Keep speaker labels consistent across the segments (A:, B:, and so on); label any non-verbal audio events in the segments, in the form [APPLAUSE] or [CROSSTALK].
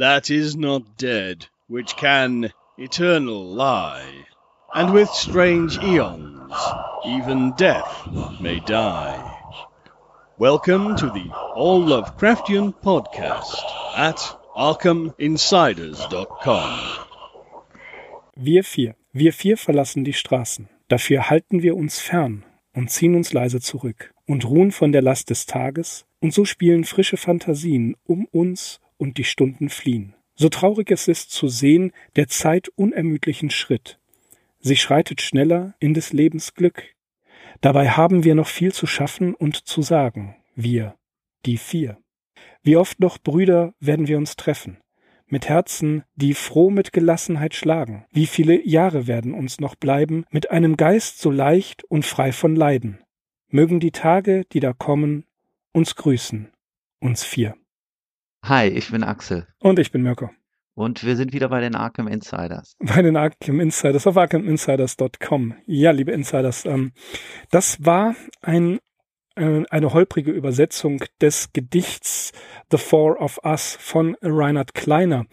A: that is not dead, which can eternal lie. And with strange eons, even death may die. Welcome to the All Lovecraftian Podcast at ArkhamInsiders.com.
B: Wir vier, wir vier verlassen die Straßen. Dafür halten wir uns fern und ziehen uns leise zurück und ruhen von der Last des Tages, und so spielen frische Fantasien um uns und die Stunden fliehen. So traurig es ist zu sehen, der Zeit unermüdlichen Schritt. Sie schreitet schneller in des Lebens Glück. Dabei haben wir noch viel zu schaffen und zu sagen, wir, die vier. Wie oft noch, Brüder, werden wir uns treffen, mit Herzen, die froh mit Gelassenheit schlagen. Wie viele Jahre werden uns noch bleiben, mit einem Geist so leicht und frei von Leiden. Mögen die Tage, die da kommen, uns grüßen, uns vier.
C: Hi, ich bin Axel.
B: Und ich bin Mirko.
C: Und wir sind wieder bei den Arkham Insiders.
B: Bei den Arkham Insiders auf arkhaminsiders.com. Ja, liebe Insiders, ähm, das war ein äh, eine holprige Übersetzung des Gedichts The Four of Us von Reinhard Kleiner.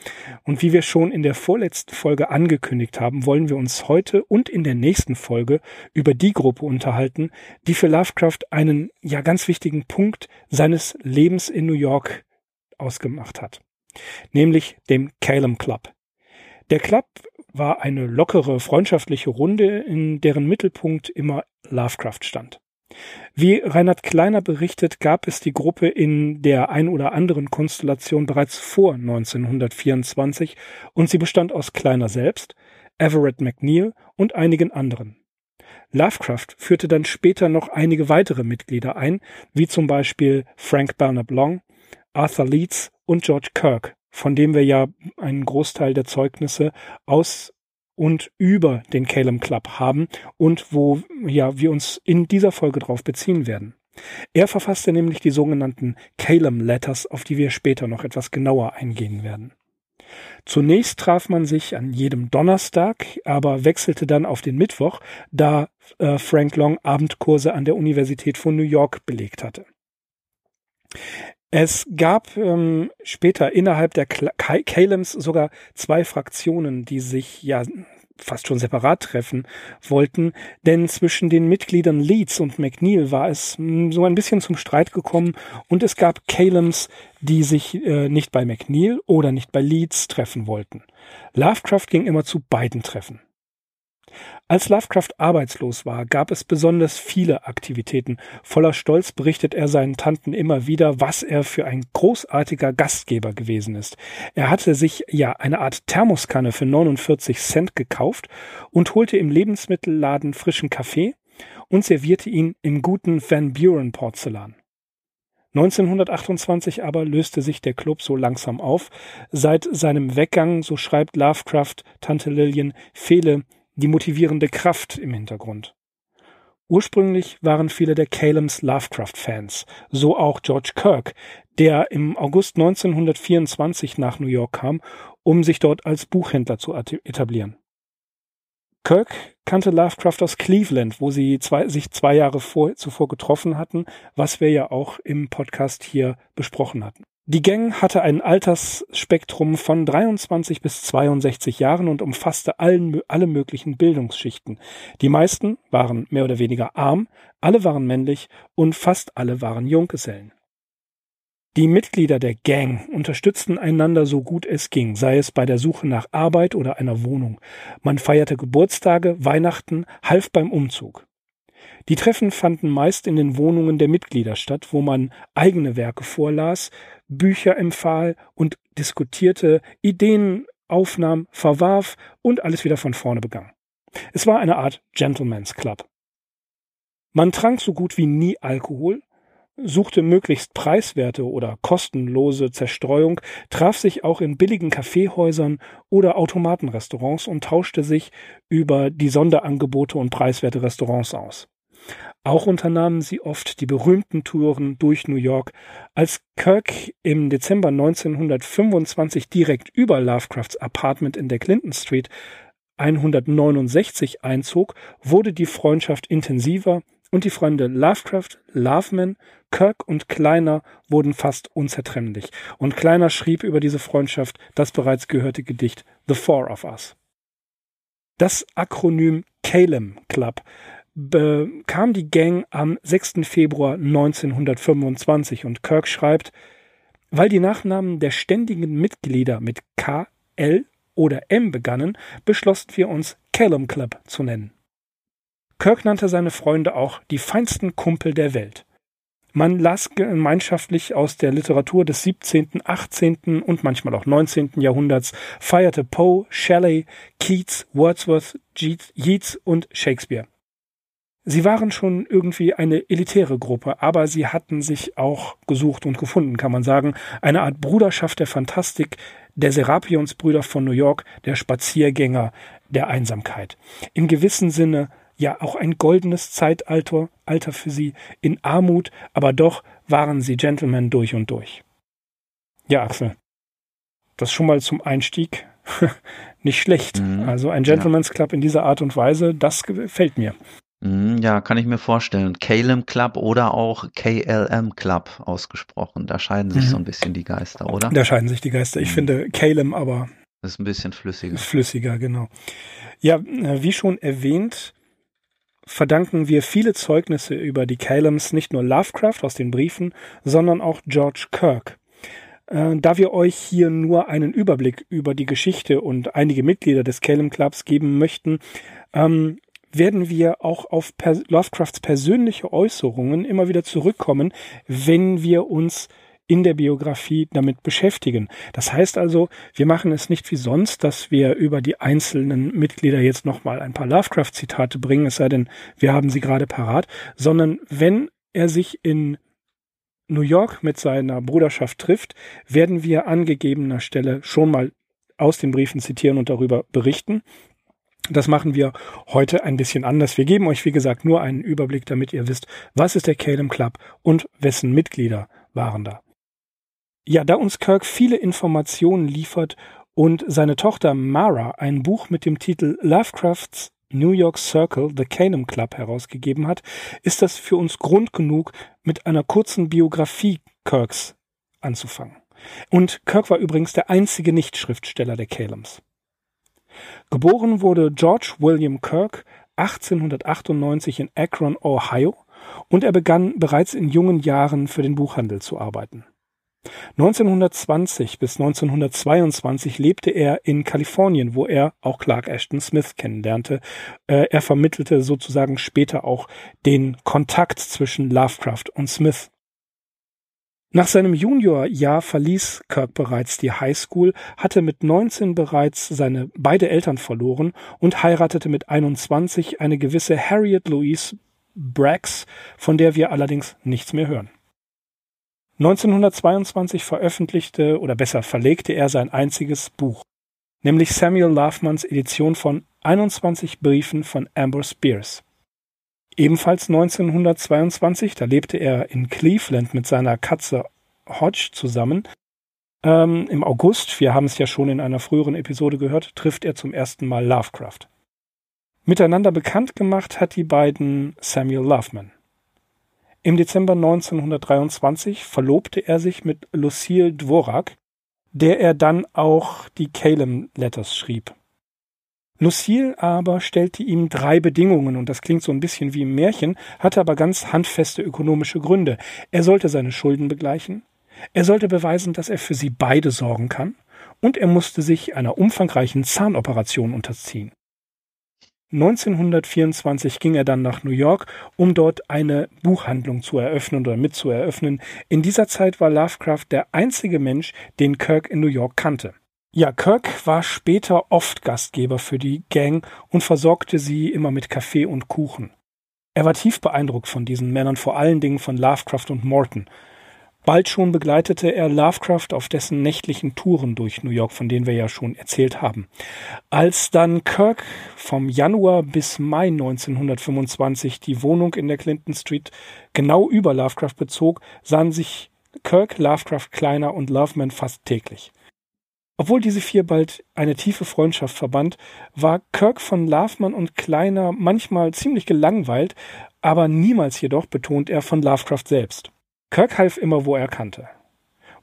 B: Und wie wir schon in der vorletzten Folge angekündigt haben, wollen wir uns heute und in der nächsten Folge über die Gruppe unterhalten, die für Lovecraft einen ja ganz wichtigen Punkt seines Lebens in New York ausgemacht hat. Nämlich dem Calum Club. Der Club war eine lockere, freundschaftliche Runde, in deren Mittelpunkt immer Lovecraft stand. Wie Reinhard Kleiner berichtet, gab es die Gruppe in der ein oder anderen Konstellation bereits vor 1924 und sie bestand aus Kleiner selbst, Everett McNeil und einigen anderen. Lovecraft führte dann später noch einige weitere Mitglieder ein, wie zum Beispiel Frank Bernard Long, Arthur Leeds und George Kirk, von dem wir ja einen Großteil der Zeugnisse aus und über den Calum Club haben und wo ja wir uns in dieser Folge drauf beziehen werden. Er verfasste nämlich die sogenannten Calum Letters, auf die wir später noch etwas genauer eingehen werden. Zunächst traf man sich an jedem Donnerstag, aber wechselte dann auf den Mittwoch, da äh, Frank Long Abendkurse an der Universität von New York belegt hatte. Es gab ähm, später innerhalb der Calems sogar zwei Fraktionen, die sich ja fast schon separat treffen wollten, denn zwischen den Mitgliedern Leeds und McNeil war es hm, so ein bisschen zum Streit gekommen und es gab Calems, die sich äh, nicht bei McNeil oder nicht bei Leeds treffen wollten. Lovecraft ging immer zu beiden Treffen. Als Lovecraft arbeitslos war, gab es besonders viele Aktivitäten. Voller Stolz berichtet er seinen Tanten immer wieder, was er für ein großartiger Gastgeber gewesen ist. Er hatte sich ja eine Art Thermoskanne für 49 Cent gekauft und holte im Lebensmittelladen frischen Kaffee und servierte ihn im guten Van Buren Porzellan. 1928 aber löste sich der Club so langsam auf. Seit seinem Weggang, so schreibt Lovecraft Tante Lillian, fehle die motivierende Kraft im Hintergrund. Ursprünglich waren viele der Calems Lovecraft-Fans, so auch George Kirk, der im August 1924 nach New York kam, um sich dort als Buchhändler zu etablieren. Kirk kannte Lovecraft aus Cleveland, wo sie zwei, sich zwei Jahre vor, zuvor getroffen hatten, was wir ja auch im Podcast hier besprochen hatten. Die Gang hatte ein Altersspektrum von 23 bis 62 Jahren und umfasste allen, alle möglichen Bildungsschichten. Die meisten waren mehr oder weniger arm, alle waren männlich und fast alle waren Junggesellen. Die Mitglieder der Gang unterstützten einander so gut es ging, sei es bei der Suche nach Arbeit oder einer Wohnung. Man feierte Geburtstage, Weihnachten, half beim Umzug. Die Treffen fanden meist in den Wohnungen der Mitglieder statt, wo man eigene Werke vorlas, Bücher empfahl und diskutierte, Ideen aufnahm, verwarf und alles wieder von vorne begann. Es war eine Art Gentleman's Club. Man trank so gut wie nie Alkohol, suchte möglichst preiswerte oder kostenlose Zerstreuung, traf sich auch in billigen Kaffeehäusern oder Automatenrestaurants und tauschte sich über die Sonderangebote und preiswerte Restaurants aus. Auch unternahmen sie oft die berühmten Touren durch New York. Als Kirk im Dezember 1925 direkt über Lovecrafts Apartment in der Clinton Street 169 einzog, wurde die Freundschaft intensiver und die Freunde Lovecraft, Loveman, Kirk und Kleiner wurden fast unzertrennlich. Und Kleiner schrieb über diese Freundschaft das bereits gehörte Gedicht The Four of Us. Das Akronym Calem Club bekam die Gang am 6. Februar 1925 und Kirk schreibt, weil die Nachnamen der ständigen Mitglieder mit K, L oder M begannen, beschlossen wir uns Calum Club zu nennen. Kirk nannte seine Freunde auch die feinsten Kumpel der Welt. Man las gemeinschaftlich aus der Literatur des 17., 18. und manchmal auch 19. Jahrhunderts, feierte Poe, Shelley, Keats, Wordsworth, Yeats und Shakespeare. Sie waren schon irgendwie eine elitäre Gruppe, aber sie hatten sich auch gesucht und gefunden, kann man sagen. Eine Art Bruderschaft der Fantastik, der Serapionsbrüder von New York, der Spaziergänger der Einsamkeit. Im gewissen Sinne ja auch ein goldenes Zeitalter Alter für sie in Armut, aber doch waren sie Gentlemen durch und durch. Ja, Axel. Das schon mal zum Einstieg [LAUGHS] nicht schlecht. Mhm. Also ein Gentleman's Club in dieser Art und Weise, das gefällt mir.
C: Mhm, ja, kann ich mir vorstellen. Calem Club oder auch KLM Club ausgesprochen. Da scheiden sich mhm. so ein bisschen die Geister, oder?
B: Da scheiden sich die Geister. Ich mhm. finde Calem aber.
C: Das ist ein bisschen flüssiger.
B: Flüssiger, genau. Ja, äh, wie schon erwähnt, verdanken wir viele Zeugnisse über die Calems nicht nur Lovecraft aus den Briefen, sondern auch George Kirk. Äh, da wir euch hier nur einen Überblick über die Geschichte und einige Mitglieder des Calem Clubs geben möchten, ähm, werden wir auch auf per Lovecrafts persönliche Äußerungen immer wieder zurückkommen, wenn wir uns in der Biografie damit beschäftigen. Das heißt also, wir machen es nicht wie sonst, dass wir über die einzelnen Mitglieder jetzt nochmal ein paar Lovecraft-Zitate bringen, es sei denn, wir haben sie gerade parat, sondern wenn er sich in New York mit seiner Bruderschaft trifft, werden wir an gegebener Stelle schon mal aus den Briefen zitieren und darüber berichten. Das machen wir heute ein bisschen anders. Wir geben euch, wie gesagt, nur einen Überblick, damit ihr wisst, was ist der Calem Club und wessen Mitglieder waren da. Ja, da uns Kirk viele Informationen liefert und seine Tochter Mara ein Buch mit dem Titel Lovecrafts New York Circle, The Canaan Club herausgegeben hat, ist das für uns Grund genug, mit einer kurzen Biografie Kirks anzufangen. Und Kirk war übrigens der einzige Nichtschriftsteller der Calems. Geboren wurde George William Kirk 1898 in Akron, Ohio, und er begann bereits in jungen Jahren für den Buchhandel zu arbeiten. 1920 bis 1922 lebte er in Kalifornien, wo er auch Clark Ashton Smith kennenlernte. Äh, er vermittelte sozusagen später auch den Kontakt zwischen Lovecraft und Smith. Nach seinem Juniorjahr verließ Kirk bereits die High School, hatte mit 19 bereits seine beide Eltern verloren und heiratete mit 21 eine gewisse Harriet Louise Braggs, von der wir allerdings nichts mehr hören. 1922 veröffentlichte oder besser verlegte er sein einziges Buch, nämlich Samuel Lovemanns Edition von 21 Briefen von Amber Spears. Ebenfalls 1922, da lebte er in Cleveland mit seiner Katze Hodge zusammen. Ähm, Im August, wir haben es ja schon in einer früheren Episode gehört, trifft er zum ersten Mal Lovecraft. Miteinander bekannt gemacht hat die beiden Samuel Loveman. Im Dezember 1923 verlobte er sich mit Lucille Dvorak, der er dann auch die Calem Letters schrieb. Lucille aber stellte ihm drei Bedingungen, und das klingt so ein bisschen wie im Märchen, hatte aber ganz handfeste ökonomische Gründe. Er sollte seine Schulden begleichen, er sollte beweisen, dass er für sie beide sorgen kann, und er musste sich einer umfangreichen Zahnoperation unterziehen. 1924 ging er dann nach New York, um dort eine Buchhandlung zu eröffnen oder mitzueröffnen. In dieser Zeit war Lovecraft der einzige Mensch, den Kirk in New York kannte. Ja, Kirk war später oft Gastgeber für die Gang und versorgte sie immer mit Kaffee und Kuchen. Er war tief beeindruckt von diesen Männern, vor allen Dingen von Lovecraft und Morton. Bald schon begleitete er Lovecraft auf dessen nächtlichen Touren durch New York, von denen wir ja schon erzählt haben. Als dann Kirk vom Januar bis Mai 1925 die Wohnung in der Clinton Street genau über Lovecraft bezog, sahen sich Kirk, Lovecraft, Kleiner und Loveman fast täglich. Obwohl diese vier bald eine tiefe Freundschaft verband, war Kirk von Loveman und Kleiner manchmal ziemlich gelangweilt, aber niemals jedoch betont er von Lovecraft selbst. Kirk half immer, wo er kannte.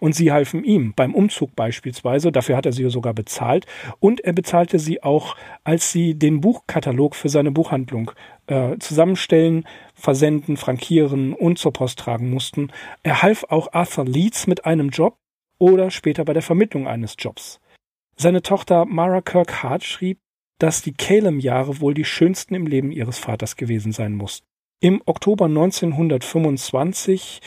B: Und sie halfen ihm beim Umzug beispielsweise, dafür hat er sie sogar bezahlt, und er bezahlte sie auch, als sie den Buchkatalog für seine Buchhandlung äh, zusammenstellen, versenden, frankieren und zur Post tragen mussten. Er half auch Arthur Leeds mit einem Job oder später bei der Vermittlung eines Jobs. Seine Tochter Mara Kirk Hart schrieb, dass die Calem-Jahre wohl die schönsten im Leben ihres Vaters gewesen sein mussten. Im Oktober 1925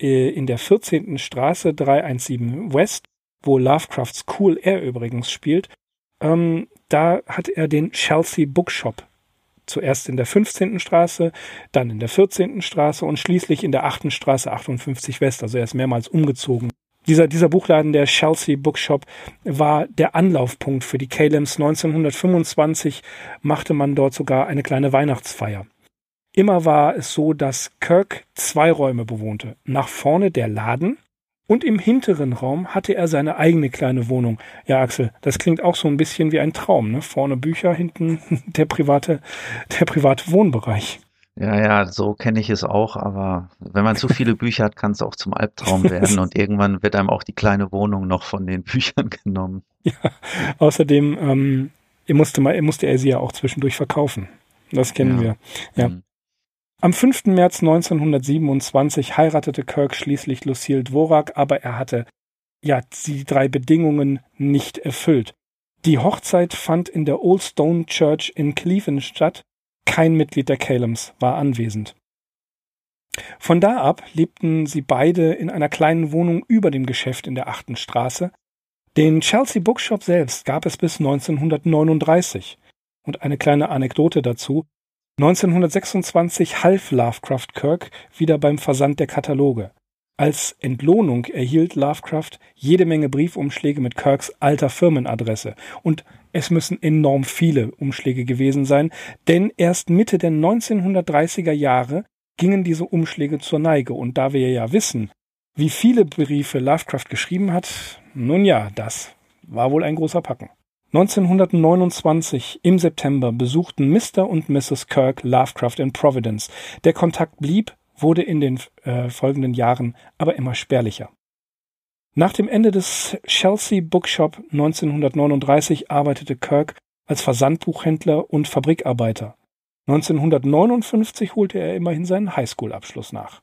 B: äh, in der 14. Straße 317 West, wo Lovecrafts Cool Air übrigens spielt, ähm, da hat er den Chelsea Bookshop. Zuerst in der 15. Straße, dann in der 14. Straße und schließlich in der 8. Straße 58 West. Also er ist mehrmals umgezogen. Dieser, dieser Buchladen, der Chelsea Bookshop, war der Anlaufpunkt für die Calems. 1925 machte man dort sogar eine kleine Weihnachtsfeier. Immer war es so, dass Kirk zwei Räume bewohnte. Nach vorne der Laden und im hinteren Raum hatte er seine eigene kleine Wohnung. Ja, Axel, das klingt auch so ein bisschen wie ein Traum, ne? Vorne Bücher, hinten [LAUGHS] der private, der private Wohnbereich.
C: Ja, ja, so kenne ich es auch, aber wenn man zu viele [LAUGHS] Bücher hat, kann es auch zum Albtraum werden und irgendwann wird einem auch die kleine Wohnung noch von den [LAUGHS] Büchern genommen.
B: Ja, außerdem ähm, er musste, mal, er musste er sie ja auch zwischendurch verkaufen. Das kennen ja. wir. Ja. Mhm. Am 5. März 1927 heiratete Kirk schließlich Lucille Dvorak, aber er hatte ja die drei Bedingungen nicht erfüllt. Die Hochzeit fand in der Old Stone Church in Cleveland statt. Kein Mitglied der Calems war anwesend. Von da ab lebten sie beide in einer kleinen Wohnung über dem Geschäft in der achten Straße. Den Chelsea Bookshop selbst gab es bis 1939. Und eine kleine Anekdote dazu. 1926 half Lovecraft Kirk wieder beim Versand der Kataloge. Als Entlohnung erhielt Lovecraft jede Menge Briefumschläge mit Kirks alter Firmenadresse. Und es müssen enorm viele Umschläge gewesen sein, denn erst Mitte der 1930er Jahre gingen diese Umschläge zur Neige. Und da wir ja wissen, wie viele Briefe Lovecraft geschrieben hat, nun ja, das war wohl ein großer Packen. 1929 im September besuchten Mr. und Mrs. Kirk Lovecraft in Providence. Der Kontakt blieb, wurde in den äh, folgenden Jahren aber immer spärlicher. Nach dem Ende des Chelsea Bookshop 1939 arbeitete Kirk als Versandbuchhändler und Fabrikarbeiter. 1959 holte er immerhin seinen Highschool-Abschluss nach.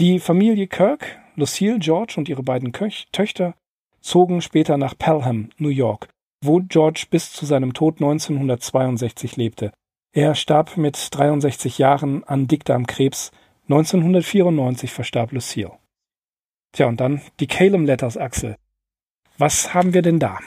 B: Die Familie Kirk, Lucille George und ihre beiden Köch Töchter zogen später nach Pelham, New York, wo George bis zu seinem Tod 1962 lebte. Er starb mit 63 Jahren an Dickdarmkrebs. 1994 verstarb Lucille. Tja, und dann die Calem Letters Axel. Was haben wir denn da?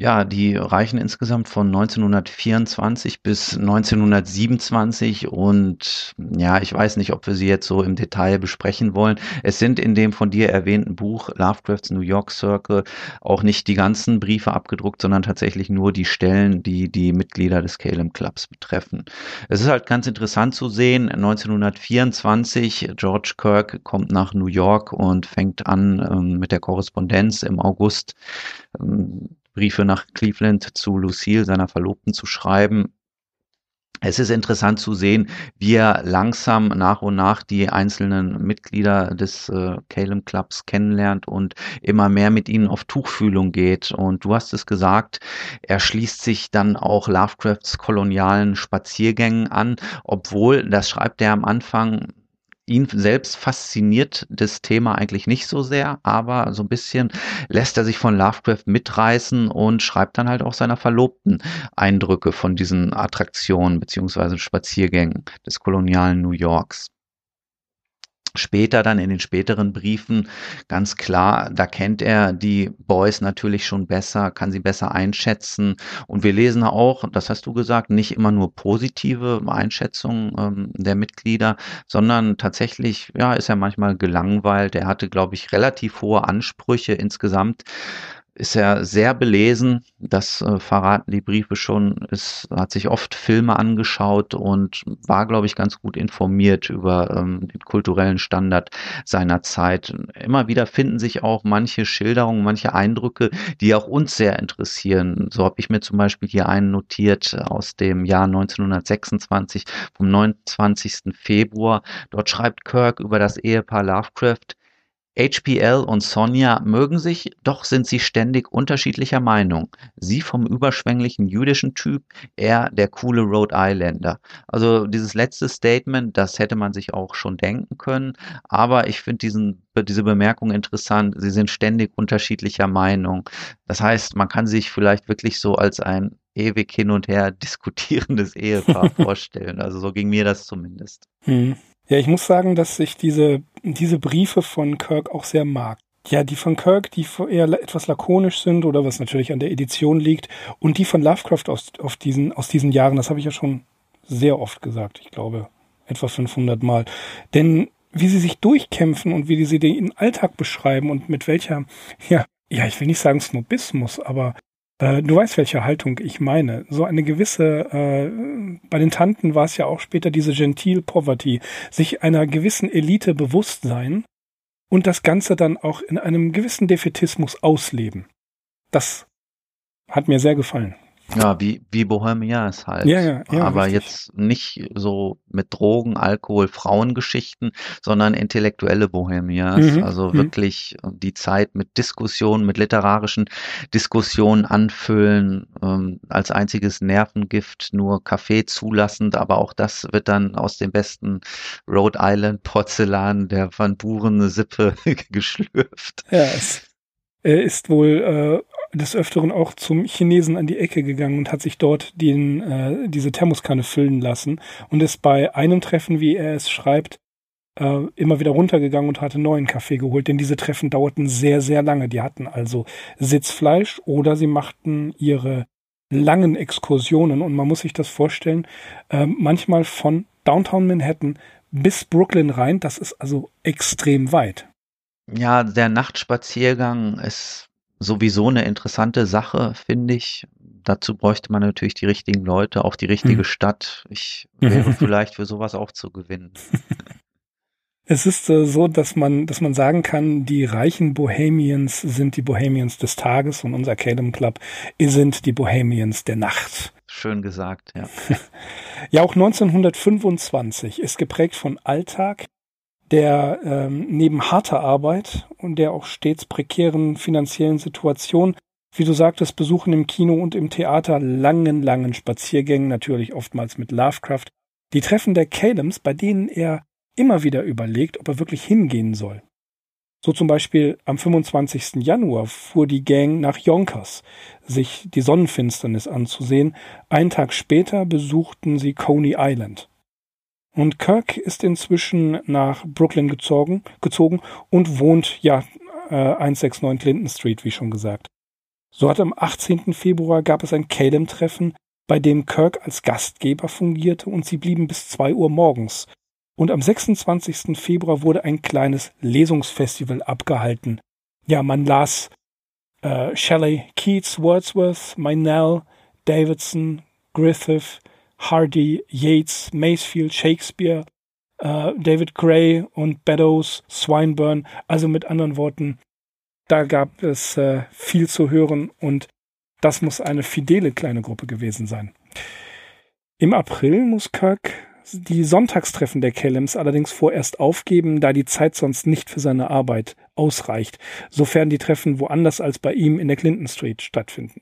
C: Ja, die reichen insgesamt von 1924 bis 1927 und ja, ich weiß nicht, ob wir sie jetzt so im Detail besprechen wollen. Es sind in dem von dir erwähnten Buch Lovecrafts New York Circle auch nicht die ganzen Briefe abgedruckt, sondern tatsächlich nur die Stellen, die die Mitglieder des Calem Clubs betreffen. Es ist halt ganz interessant zu sehen, 1924, George Kirk kommt nach New York und fängt an ähm, mit der Korrespondenz im August. Ähm, Briefe nach Cleveland zu Lucille, seiner Verlobten, zu schreiben. Es ist interessant zu sehen, wie er langsam nach und nach die einzelnen Mitglieder des äh, Calem Clubs kennenlernt und immer mehr mit ihnen auf Tuchfühlung geht. Und du hast es gesagt, er schließt sich dann auch Lovecrafts kolonialen Spaziergängen an, obwohl, das schreibt er am Anfang, ihn selbst fasziniert das Thema eigentlich nicht so sehr, aber so ein bisschen lässt er sich von Lovecraft mitreißen und schreibt dann halt auch seiner Verlobten Eindrücke von diesen Attraktionen beziehungsweise Spaziergängen des kolonialen New Yorks später dann in den späteren Briefen ganz klar, da kennt er die Boys natürlich schon besser, kann sie besser einschätzen. Und wir lesen auch, das hast du gesagt, nicht immer nur positive Einschätzungen ähm, der Mitglieder, sondern tatsächlich, ja, ist er manchmal gelangweilt. Er hatte, glaube ich, relativ hohe Ansprüche insgesamt ist er sehr belesen. Das äh, verraten die Briefe schon. Es hat sich oft Filme angeschaut und war, glaube ich, ganz gut informiert über ähm, den kulturellen Standard seiner Zeit. Immer wieder finden sich auch manche Schilderungen, manche Eindrücke, die auch uns sehr interessieren. So habe ich mir zum Beispiel hier einen notiert aus dem Jahr 1926 vom 29. Februar. Dort schreibt Kirk über das Ehepaar Lovecraft, HPL und Sonja mögen sich, doch sind sie ständig unterschiedlicher Meinung. Sie vom überschwänglichen jüdischen Typ, er der coole Rhode Islander. Also dieses letzte Statement, das hätte man sich auch schon denken können, aber ich finde diesen diese Bemerkung interessant. Sie sind ständig unterschiedlicher Meinung. Das heißt, man kann sich vielleicht wirklich so als ein ewig hin und her diskutierendes Ehepaar [LAUGHS] vorstellen. Also so ging mir das zumindest.
B: Hm. Ja, ich muss sagen, dass ich diese, diese Briefe von Kirk auch sehr mag. Ja, die von Kirk, die eher etwas lakonisch sind oder was natürlich an der Edition liegt und die von Lovecraft aus, auf diesen, aus diesen Jahren, das habe ich ja schon sehr oft gesagt, ich glaube etwa 500 Mal. Denn wie sie sich durchkämpfen und wie sie den Alltag beschreiben und mit welcher, ja, ja, ich will nicht sagen Snobismus, aber äh, du weißt, welche Haltung ich meine. So eine gewisse, äh, bei den Tanten war es ja auch später diese Gentil Poverty, sich einer gewissen Elite bewusst sein und das Ganze dann auch in einem gewissen Defetismus ausleben. Das hat mir sehr gefallen.
C: Ja, wie, wie Bohemians halt.
B: Ja, ja, ja,
C: Aber
B: richtig.
C: jetzt nicht so mit Drogen, Alkohol, Frauengeschichten, sondern intellektuelle Bohemians.
B: Mhm,
C: Also
B: mhm.
C: wirklich die Zeit mit Diskussionen, mit literarischen Diskussionen anfüllen, ähm, als einziges Nervengift nur Kaffee zulassend, aber auch das wird dann aus dem besten Rhode Island Porzellan der Van Buren Sippe [LAUGHS] geschlürft.
B: Ja, es er ist wohl äh, des Öfteren auch zum Chinesen an die Ecke gegangen und hat sich dort den, äh, diese Thermoskanne füllen lassen und ist bei einem Treffen, wie er es schreibt, äh, immer wieder runtergegangen und hatte neuen Kaffee geholt, denn diese Treffen dauerten sehr, sehr lange. Die hatten also Sitzfleisch oder sie machten ihre langen Exkursionen und man muss sich das vorstellen, äh, manchmal von Downtown Manhattan bis Brooklyn rein, das ist also extrem weit.
C: Ja, der Nachtspaziergang ist sowieso eine interessante Sache, finde ich. Dazu bräuchte man natürlich die richtigen Leute, auch die richtige
B: Mhm.
C: Stadt. Ich wäre [LAUGHS] vielleicht für sowas auch zu gewinnen. [LAUGHS]
B: Es ist äh, so, dass man, dass man sagen kann, die reichen Bohemians sind die Bohemians des Tages und unser Calum Club sind die Bohemians der Nacht.
C: Schön gesagt, ja. [LAUGHS]
B: Ja, auch 1925 ist geprägt von Alltag, der ähm, neben harter Arbeit und der auch stets prekären finanziellen Situation, wie du sagtest, Besuchen im Kino und im Theater, langen, langen Spaziergängen, natürlich oftmals mit Lovecraft, die Treffen der Calums, bei denen er immer wieder überlegt, ob er wirklich hingehen soll. So zum Beispiel am 25. Januar fuhr die Gang nach Yonkers, sich die Sonnenfinsternis anzusehen. Einen Tag später besuchten sie Coney Island. Und Kirk ist inzwischen nach Brooklyn gezogen, gezogen und wohnt ja äh, 169 Clinton Street, wie schon gesagt. So hat am 18. Februar gab es ein Calem-Treffen, bei dem Kirk als Gastgeber fungierte und sie blieben bis zwei Uhr morgens. Und am 26. Februar wurde ein kleines Lesungsfestival abgehalten. Ja, man las äh, Shelley, Keats, Wordsworth, Meynell, Davidson, Griffith, Hardy, Yates, Masefield, Shakespeare, äh, David Gray und Beddoes, Swinburne. Also mit anderen Worten, da gab es äh, viel zu hören und das muss eine fidele kleine Gruppe gewesen sein. Im April muss Kirk die Sonntagstreffen der Kellems allerdings vorerst aufgeben, da die Zeit sonst nicht für seine Arbeit ausreicht, sofern die Treffen woanders als bei ihm in der Clinton Street stattfinden.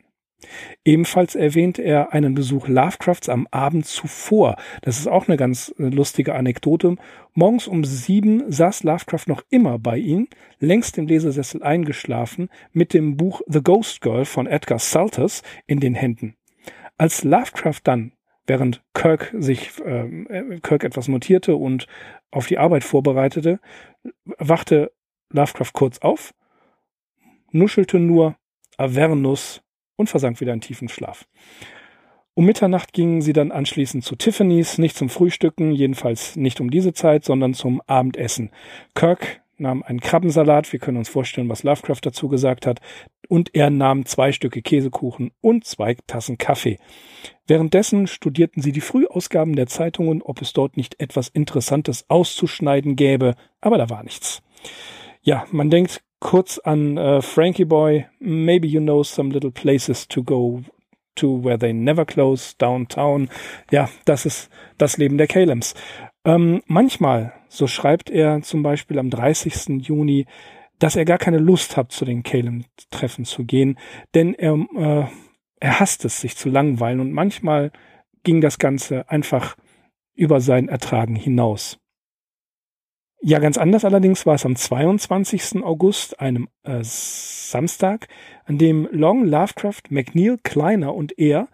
B: Ebenfalls erwähnt er einen Besuch Lovecrafts am Abend zuvor. Das ist auch eine ganz äh, lustige Anekdote. Morgens um sieben saß Lovecraft noch immer bei ihm, längst im Lesersessel eingeschlafen, mit dem Buch The Ghost Girl von Edgar Salters in den Händen. Als Lovecraft dann, während Kirk sich äh, Kirk etwas notierte und auf die Arbeit vorbereitete, wachte Lovecraft kurz auf, nuschelte nur Avernus und versank wieder in tiefen Schlaf. Um Mitternacht gingen sie dann anschließend zu Tiffany's, nicht zum Frühstücken, jedenfalls nicht um diese Zeit, sondern zum Abendessen. Kirk nahm einen Krabbensalat, wir können uns vorstellen, was Lovecraft dazu gesagt hat, und er nahm zwei Stücke Käsekuchen und zwei Tassen Kaffee. Währenddessen studierten sie die Frühausgaben der Zeitungen, ob es dort nicht etwas Interessantes auszuschneiden gäbe, aber da war nichts. Ja, man denkt kurz an äh, Frankie Boy, maybe you know some little places to go to where they never close, downtown. Ja, das ist das Leben der Calems. Ähm, manchmal, so schreibt er zum Beispiel am 30. Juni, dass er gar keine Lust hat, zu den Calem-Treffen zu gehen, denn er, äh, er hasst es, sich zu langweilen und manchmal ging das Ganze einfach über sein Ertragen hinaus. Ja, ganz anders allerdings war es am 22. August, einem äh, Samstag, an dem Long, Lovecraft, McNeil, Kleiner und er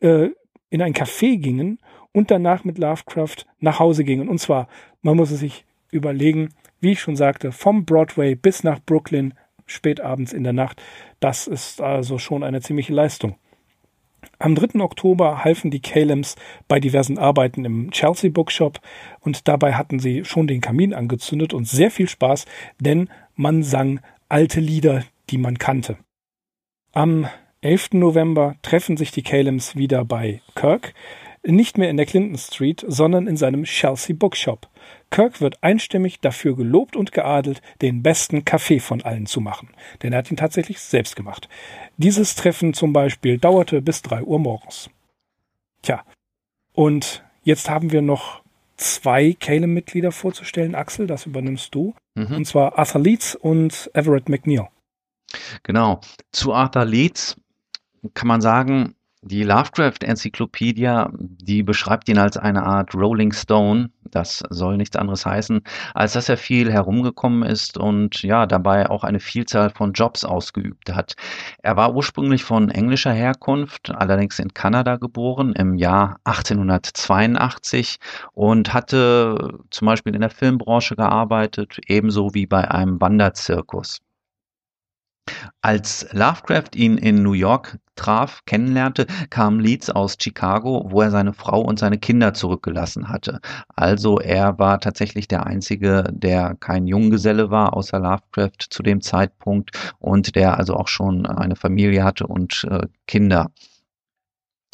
B: äh, in ein Café gingen und danach mit Lovecraft nach Hause gingen. Und zwar, man muss es sich überlegen, wie ich schon sagte, vom Broadway bis nach Brooklyn, spät abends in der Nacht. Das ist also schon eine ziemliche Leistung. Am 3. Oktober halfen die Calems bei diversen Arbeiten im Chelsea Bookshop und dabei hatten sie schon den Kamin angezündet und sehr viel Spaß, denn man sang alte Lieder, die man kannte. Am 11. November treffen sich die Calems wieder bei Kirk, nicht mehr in der Clinton Street, sondern in seinem Chelsea Bookshop. Kirk wird einstimmig dafür gelobt und geadelt, den besten Kaffee von allen zu machen, denn er hat ihn tatsächlich selbst gemacht. Dieses Treffen zum Beispiel dauerte bis drei Uhr morgens. Tja, und jetzt haben wir noch zwei Calem-Mitglieder vorzustellen. Axel, das übernimmst du. Mhm. Und zwar Arthur Leeds und Everett McNeil.
C: Genau. Zu Arthur Leeds kann man sagen, die Lovecraft-Enzyklopädie, die beschreibt ihn als eine Art Rolling Stone. Das soll nichts anderes heißen, als dass er viel herumgekommen ist und ja, dabei auch eine Vielzahl von Jobs ausgeübt hat. Er war ursprünglich von englischer Herkunft, allerdings in Kanada geboren im Jahr 1882 und hatte zum Beispiel in der Filmbranche gearbeitet, ebenso wie bei einem Wanderzirkus. Als Lovecraft ihn in New York traf, kennenlernte, kam Leeds aus Chicago, wo er seine Frau und seine Kinder zurückgelassen hatte. Also er war tatsächlich der Einzige, der kein Junggeselle war, außer Lovecraft zu dem Zeitpunkt und der also auch schon eine Familie hatte und äh, Kinder.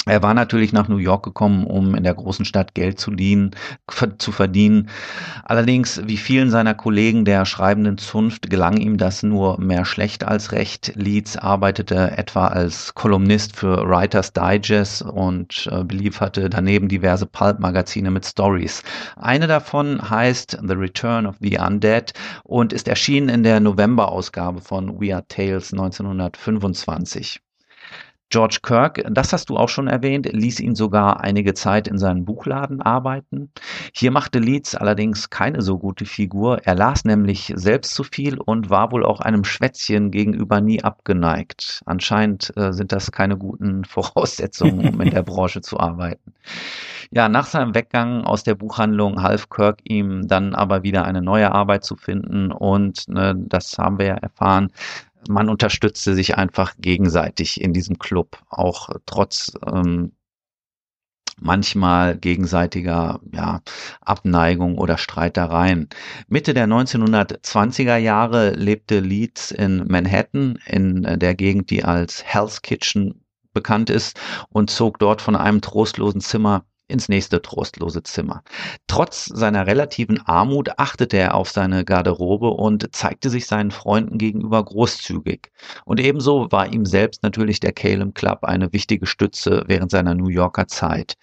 C: Er war natürlich nach New York gekommen, um in der großen Stadt Geld zu, dienen, zu verdienen. Allerdings, wie vielen seiner Kollegen der schreibenden Zunft, gelang ihm das nur mehr schlecht als recht. Leeds arbeitete etwa als Kolumnist für Writers Digest und äh, belieferte daneben diverse Pulp-Magazine mit Stories. Eine davon heißt The Return of the Undead und ist erschienen in der November-Ausgabe von Weird Tales 1925. George Kirk, das hast du auch schon erwähnt, ließ ihn sogar einige Zeit in seinem Buchladen arbeiten. Hier machte Leeds allerdings keine so gute Figur. Er las nämlich selbst zu viel und war wohl auch einem Schwätzchen gegenüber nie abgeneigt. Anscheinend äh, sind das keine guten [LAUGHS] Voraussetzungen, um in der Branche zu arbeiten. Ja, nach seinem Weggang aus der Buchhandlung half Kirk ihm dann aber wieder eine neue Arbeit zu finden und ne, das haben wir ja erfahren, man unterstützte sich einfach gegenseitig in diesem Club, auch trotz ähm, manchmal gegenseitiger ja, Abneigung oder Streitereien. Mitte der 1920er Jahre lebte Leeds in Manhattan, in der Gegend, die als Hell's Kitchen bekannt ist, und zog dort von einem trostlosen Zimmer ins nächste trostlose Zimmer. Trotz seiner relativen Armut achtete er auf seine Garderobe und zeigte sich seinen Freunden gegenüber großzügig. Und ebenso war ihm selbst natürlich der Calem Club eine wichtige Stütze während seiner New Yorker Zeit.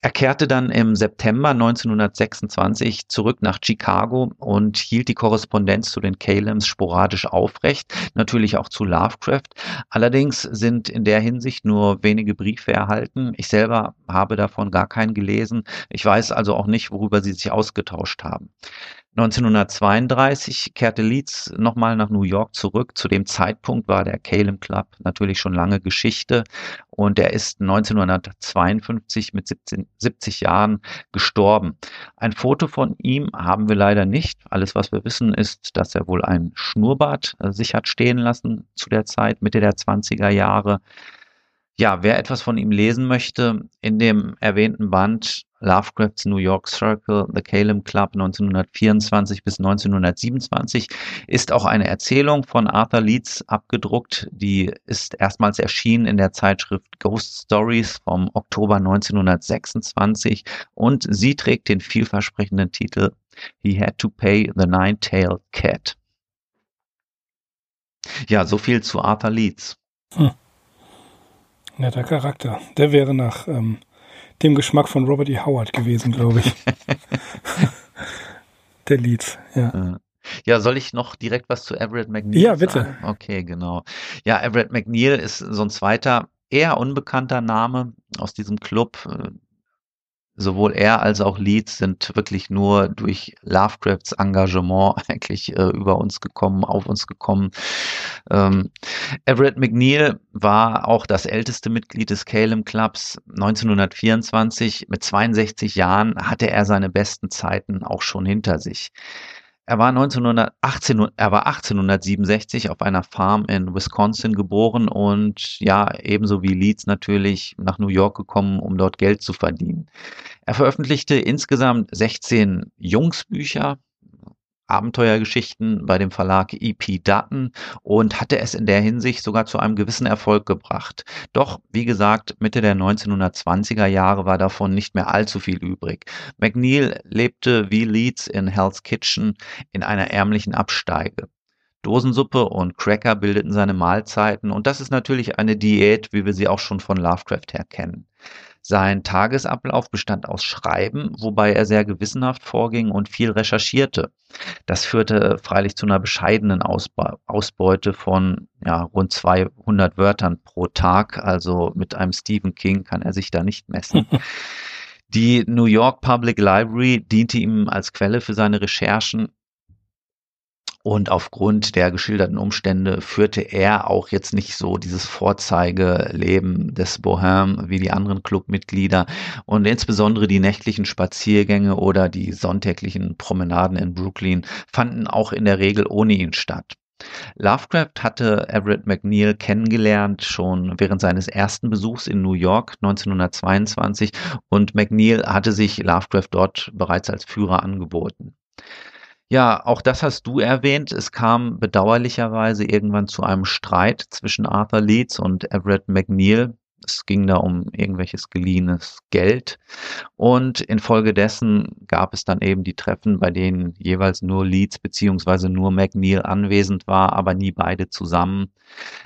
C: Er kehrte dann im September 1926 zurück nach Chicago und hielt die Korrespondenz zu den Calems sporadisch aufrecht, natürlich auch zu Lovecraft. Allerdings sind in der Hinsicht nur wenige Briefe erhalten. Ich selber habe davon gar keinen gelesen. Ich weiß also auch nicht, worüber sie sich ausgetauscht haben. 1932 kehrte Leeds nochmal nach New York zurück. Zu dem Zeitpunkt war der Calem Club natürlich schon lange Geschichte und er ist 1952 mit 17, 70 Jahren gestorben. Ein Foto von ihm haben wir leider nicht. Alles, was wir wissen, ist, dass er wohl ein Schnurrbart äh, sich hat stehen lassen zu der Zeit, Mitte der 20er Jahre. Ja, wer etwas von ihm lesen möchte, in dem erwähnten Band Lovecrafts New York Circle, The Calum Club 1924 bis 1927 ist auch eine Erzählung von Arthur Leeds abgedruckt. Die ist erstmals erschienen in der Zeitschrift Ghost Stories vom Oktober 1926 und sie trägt den vielversprechenden Titel He Had to Pay the Nine-Tailed Cat. Ja, so viel zu Arthur Leeds. Hm.
B: Netter Charakter. Der wäre nach ähm, dem Geschmack von Robert E. Howard gewesen, glaube ich. [LAUGHS] Der Leeds, ja.
C: Ja, soll ich noch direkt was zu Everett McNeil
B: Ja, bitte.
C: Sagen? Okay, genau. Ja, Everett McNeil ist so ein zweiter, eher unbekannter Name aus diesem Club sowohl er als auch Leeds sind wirklich nur durch Lovecrafts Engagement [LAUGHS] eigentlich äh, über uns gekommen, auf uns gekommen. Ähm, Everett McNeil war auch das älteste Mitglied des Calum Clubs. 1924 mit 62 Jahren hatte er seine besten Zeiten auch schon hinter sich. Er war, 1918, er war 1867 auf einer Farm in Wisconsin geboren und ja, ebenso wie Leeds natürlich nach New York gekommen, um dort Geld zu verdienen. Er veröffentlichte insgesamt 16 Jungsbücher, Abenteuergeschichten bei dem Verlag EP Dutton und hatte es in der Hinsicht sogar zu einem gewissen Erfolg gebracht. Doch, wie gesagt, Mitte der 1920er Jahre war davon nicht mehr allzu viel übrig. McNeil lebte wie Leeds in Hell's Kitchen in einer ärmlichen Absteige. Dosensuppe und Cracker bildeten seine Mahlzeiten und das ist natürlich eine Diät, wie wir sie auch schon von Lovecraft her kennen. Sein Tagesablauf bestand aus Schreiben, wobei er sehr gewissenhaft vorging und viel recherchierte. Das führte freilich zu einer bescheidenen Ausbeute von ja, rund 200 Wörtern pro Tag. Also mit einem Stephen King kann er sich da nicht messen. [LAUGHS] Die New York Public Library diente ihm als Quelle für seine Recherchen und aufgrund der geschilderten Umstände führte er auch jetzt nicht so dieses Vorzeigeleben des Bohème wie die anderen Clubmitglieder und insbesondere die nächtlichen Spaziergänge oder die sonntäglichen Promenaden in Brooklyn fanden auch in der Regel ohne ihn statt. Lovecraft hatte Everett McNeil kennengelernt schon während seines ersten Besuchs in New York 1922 und McNeil hatte sich Lovecraft dort bereits als Führer angeboten. Ja, auch das hast du erwähnt. Es kam bedauerlicherweise irgendwann zu einem Streit zwischen Arthur Leeds und Everett McNeil. Es ging da um irgendwelches geliehenes Geld. Und infolgedessen gab es dann eben die Treffen, bei denen jeweils nur Leeds beziehungsweise nur McNeil anwesend war, aber nie beide zusammen.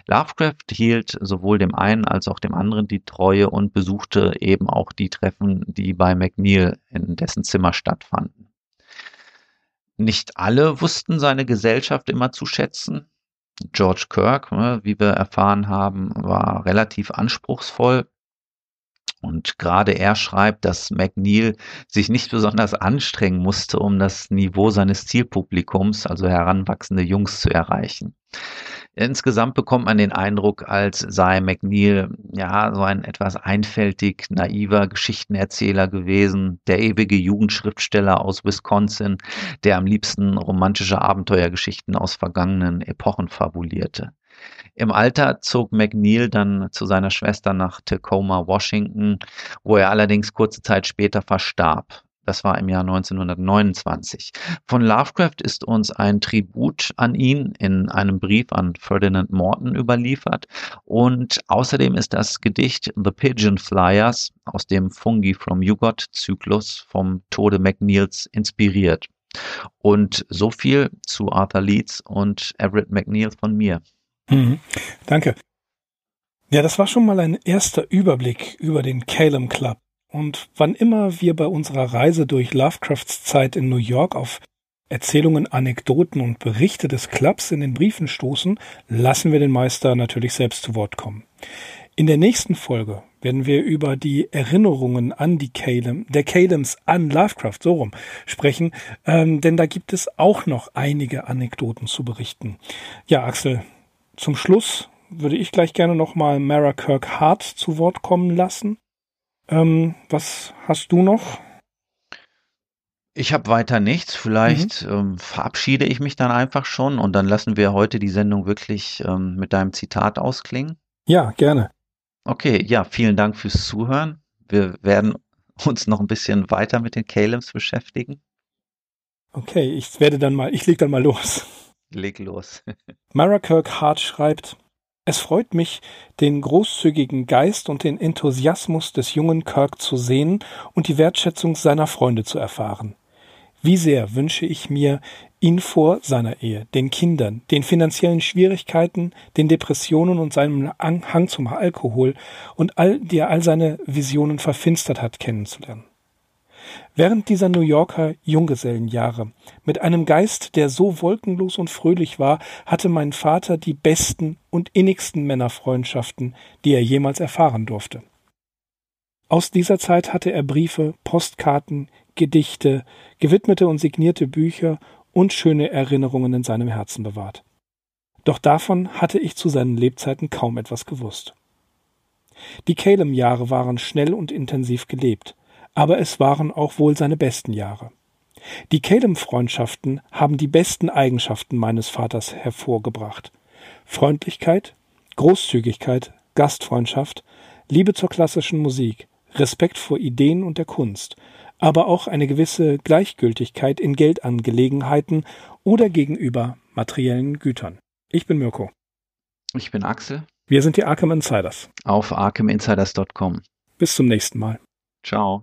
C: Lovecraft hielt sowohl dem einen als auch dem anderen die Treue und besuchte eben auch die Treffen, die bei McNeil in dessen Zimmer stattfanden. Nicht alle wussten seine Gesellschaft immer zu schätzen. George Kirk, ne, wie wir erfahren haben, war relativ anspruchsvoll. Und gerade er schreibt, dass McNeil sich nicht besonders anstrengen musste, um das Niveau seines Zielpublikums, also heranwachsende Jungs, zu erreichen. Insgesamt bekommt man den Eindruck, als sei McNeil ja so ein etwas einfältig naiver Geschichtenerzähler gewesen, der ewige Jugendschriftsteller aus Wisconsin, der am liebsten romantische Abenteuergeschichten aus vergangenen Epochen fabulierte. Im Alter zog McNeil dann zu seiner Schwester nach Tacoma, Washington, wo er allerdings kurze Zeit später verstarb. Das war im Jahr 1929. Von Lovecraft ist uns ein Tribut an ihn in einem Brief an Ferdinand Morton überliefert. Und außerdem ist das Gedicht The Pigeon Flyers aus dem Fungi from Jugot Zyklus vom Tode McNeils inspiriert. Und so viel zu Arthur Leeds und Everett McNeil von mir.
B: Mhm. Danke. Ja, das war schon mal ein erster Überblick über den Calum Club. Und wann immer wir bei unserer Reise durch Lovecrafts Zeit in New York auf Erzählungen, Anekdoten und Berichte des Clubs in den Briefen stoßen, lassen wir den Meister natürlich selbst zu Wort kommen. In der nächsten Folge werden wir über die Erinnerungen an die Calem, der Calems an Lovecraft, so rum, sprechen, ähm, denn da gibt es auch noch einige Anekdoten zu berichten. Ja, Axel, zum Schluss würde ich gleich gerne nochmal Mara Kirk Hart zu Wort kommen lassen. Ähm, was hast du noch?
C: Ich habe weiter nichts. Vielleicht mhm. ähm, verabschiede ich mich dann einfach schon und dann lassen wir heute die Sendung wirklich ähm, mit deinem Zitat ausklingen.
B: Ja, gerne.
C: Okay, ja, vielen Dank fürs Zuhören. Wir werden uns noch ein bisschen weiter mit den Calems beschäftigen.
B: Okay, ich werde dann mal, ich leg dann mal los.
C: Leg los. [LAUGHS]
B: Mara Kirk schreibt, es freut mich, den großzügigen Geist und den Enthusiasmus des jungen Kirk zu sehen und die Wertschätzung seiner Freunde zu erfahren. Wie sehr wünsche ich mir, ihn vor seiner Ehe, den Kindern, den finanziellen Schwierigkeiten, den Depressionen und seinem Hang zum Alkohol und all, der all seine Visionen verfinstert hat, kennenzulernen. Während dieser New Yorker Junggesellenjahre, mit einem Geist, der so wolkenlos und fröhlich war, hatte mein Vater die besten und innigsten Männerfreundschaften, die er jemals erfahren durfte. Aus dieser Zeit hatte er Briefe, Postkarten, Gedichte, gewidmete und signierte Bücher und schöne Erinnerungen in seinem Herzen bewahrt. Doch davon hatte ich zu seinen Lebzeiten kaum etwas gewusst. Die Calem-Jahre waren schnell und intensiv gelebt, aber es waren auch wohl seine besten Jahre. Die Calem-Freundschaften haben die besten Eigenschaften meines Vaters hervorgebracht. Freundlichkeit, Großzügigkeit, Gastfreundschaft, Liebe zur klassischen Musik, Respekt vor Ideen und der Kunst, aber auch eine gewisse Gleichgültigkeit in Geldangelegenheiten oder gegenüber materiellen Gütern. Ich bin Mirko.
C: Ich bin Axel.
B: Wir sind die Arkham Insiders.
C: Auf arkhaminsiders.com.
B: Bis zum nächsten Mal.
C: Ciao.